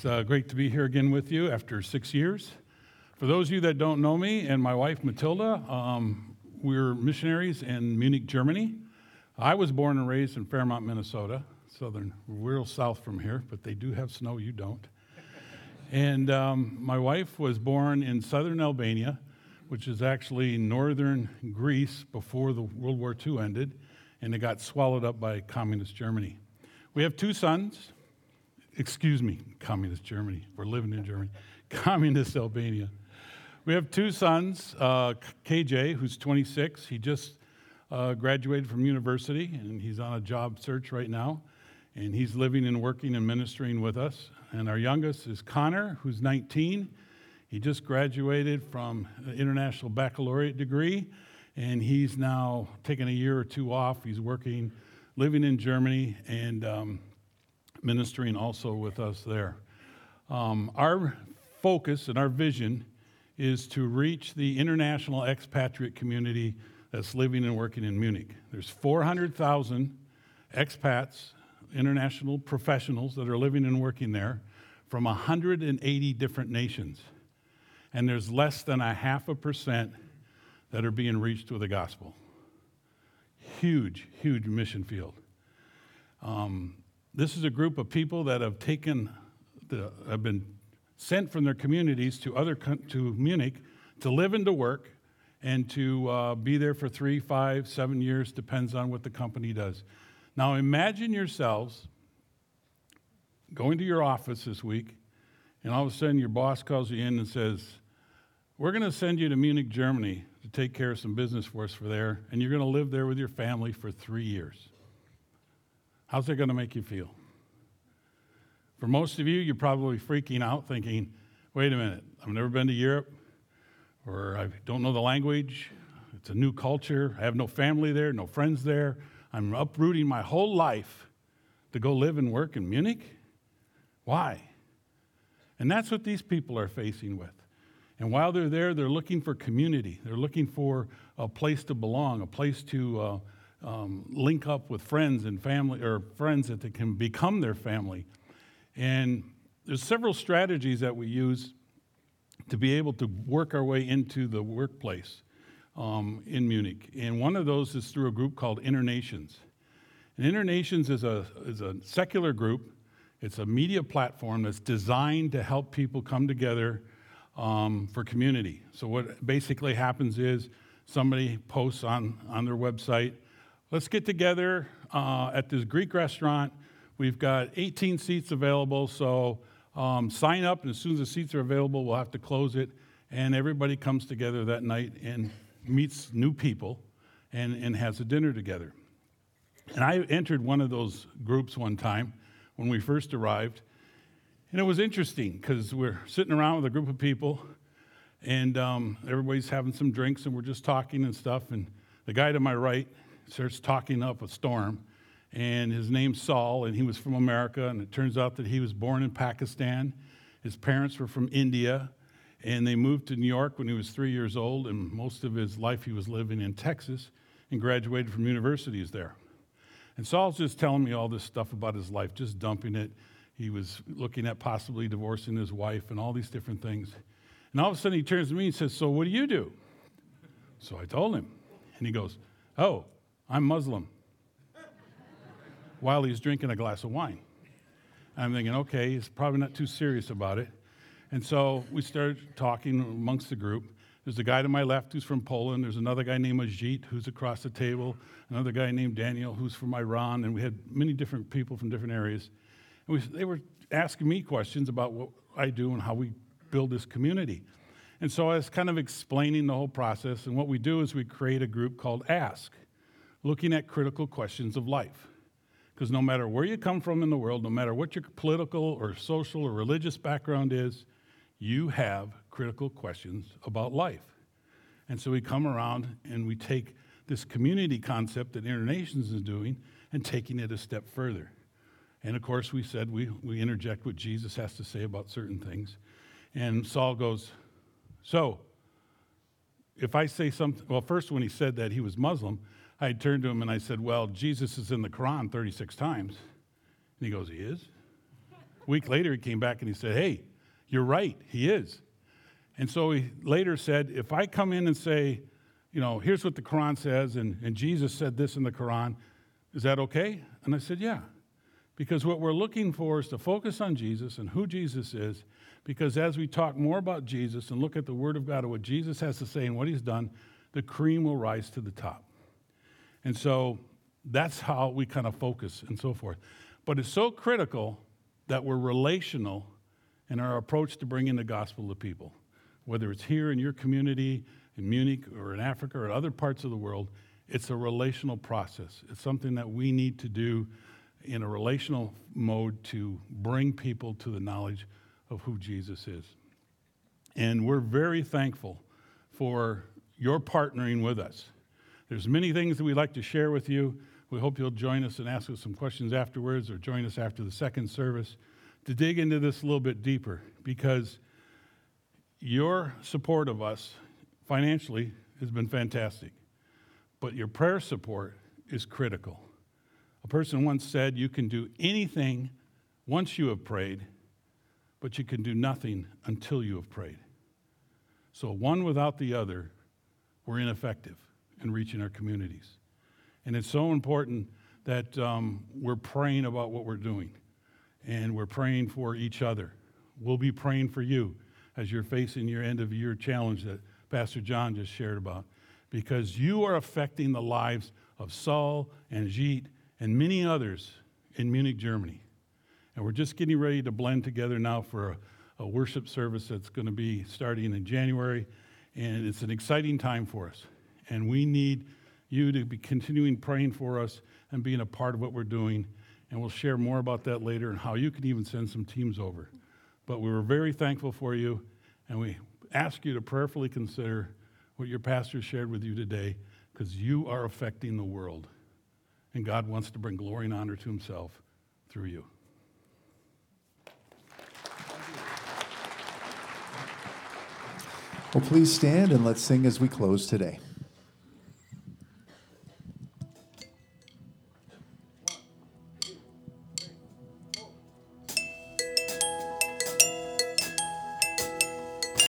It's uh, great to be here again with you after six years. For those of you that don't know me and my wife Matilda, um, we're missionaries in Munich, Germany. I was born and raised in Fairmont, Minnesota, southern, real south from here, but they do have snow, you don't. And um, my wife was born in southern Albania, which is actually northern Greece before the World War II ended, and it got swallowed up by communist Germany. We have two sons. Excuse me, communist Germany. We're living in Germany. Communist Albania. We have two sons, uh, KJ, who's 26. He just uh, graduated from university, and he's on a job search right now. And he's living and working and ministering with us. And our youngest is Connor, who's 19. He just graduated from an international baccalaureate degree, and he's now taken a year or two off. He's working, living in Germany, and um, ministering also with us there. Um, our focus and our vision is to reach the international expatriate community that's living and working in Munich. There's 400,000 expats, international professionals that are living and working there from 180 different nations. And there's less than a half a percent that are being reached with the gospel. Huge, huge mission field. Um, this is a group of people that have taken, the, have been sent from their communities to other to Munich to live and to work, and to uh, be there for three, five, seven years, depends on what the company does. Now imagine yourselves going to your office this week, and all of a sudden your boss calls you in and says, We're going to send you to Munich, Germany to take care of some business for us for there, and you're going to live there with your family for three years. How's it going to make you feel? For most of you, you're probably freaking out thinking, wait a minute, I've never been to Europe, or I don't know the language, it's a new culture, I have no family there, no friends there, I'm uprooting my whole life to go live and work in Munich? Why? And that's what these people are facing with. And while they're there, they're looking for community. They're looking for a place to belong, a place to uh, um, link up with friends and family, or friends that they can become their family. And there's several strategies that we use to be able to work our way into the workplace um, in Munich. And one of those is through a group called Internations. And Internations is a, is a secular group, it's a media platform that's designed to help people come together um, for community. So, what basically happens is somebody posts on, on their website, let's get together uh, at this Greek restaurant. We've got 18 seats available, so um, sign up, and as soon as the seats are available, we'll have to close it. And everybody comes together that night and meets new people and, and has a dinner together. And I entered one of those groups one time when we first arrived. And it was interesting because we're sitting around with a group of people and um, everybody's having some drinks and we're just talking and stuff. And the guy to my right starts talking up a storm. And his name's Saul, and he was from America. And it turns out that he was born in Pakistan. His parents were from India, and they moved to New York when he was three years old. And most of his life he was living in Texas and graduated from universities there. And Saul's just telling me all this stuff about his life, just dumping it. He was looking at possibly divorcing his wife and all these different things. And all of a sudden he turns to me and says, So what do you do? So I told him. And he goes, Oh, I'm Muslim. While he's drinking a glass of wine. I'm thinking, okay, he's probably not too serious about it. And so we started talking amongst the group. There's a guy to my left who's from Poland. There's another guy named Ajit who's across the table. Another guy named Daniel who's from Iran. And we had many different people from different areas. And we, they were asking me questions about what I do and how we build this community. And so I was kind of explaining the whole process. And what we do is we create a group called Ask looking at critical questions of life. Because no matter where you come from in the world, no matter what your political or social or religious background is, you have critical questions about life. And so we come around and we take this community concept that Internations is doing and taking it a step further. And of course, we said we, we interject what Jesus has to say about certain things. And Saul goes, So, if I say something, well, first, when he said that he was Muslim, I turned to him and I said, Well, Jesus is in the Quran 36 times. And he goes, He is? A week later, he came back and he said, Hey, you're right, he is. And so he later said, If I come in and say, you know, here's what the Quran says, and, and Jesus said this in the Quran, is that okay? And I said, Yeah. Because what we're looking for is to focus on Jesus and who Jesus is. Because as we talk more about Jesus and look at the Word of God and what Jesus has to say and what He's done, the cream will rise to the top. And so that's how we kind of focus and so forth. But it's so critical that we're relational in our approach to bringing the gospel to people, whether it's here in your community, in Munich, or in Africa, or other parts of the world. It's a relational process. It's something that we need to do in a relational mode to bring people to the knowledge of who Jesus is. And we're very thankful for your partnering with us. There's many things that we'd like to share with you. We hope you'll join us and ask us some questions afterwards or join us after the second service to dig into this a little bit deeper because your support of us financially has been fantastic, but your prayer support is critical. A person once said, You can do anything once you have prayed, but you can do nothing until you have prayed. So, one without the other, we're ineffective in reaching our communities. And it's so important that um, we're praying about what we're doing and we're praying for each other. We'll be praying for you as you're facing your end of year challenge that Pastor John just shared about because you are affecting the lives of Saul and Jeet and many others in Munich, Germany. And we're just getting ready to blend together now for a, a worship service that's going to be starting in January. And it's an exciting time for us. And we need you to be continuing praying for us and being a part of what we're doing. And we'll share more about that later and how you can even send some teams over. But we were very thankful for you, and we ask you to prayerfully consider what your pastor shared with you today because you are affecting the world. And God wants to bring glory and honor to himself through you. Well, please stand and let's sing as we close today.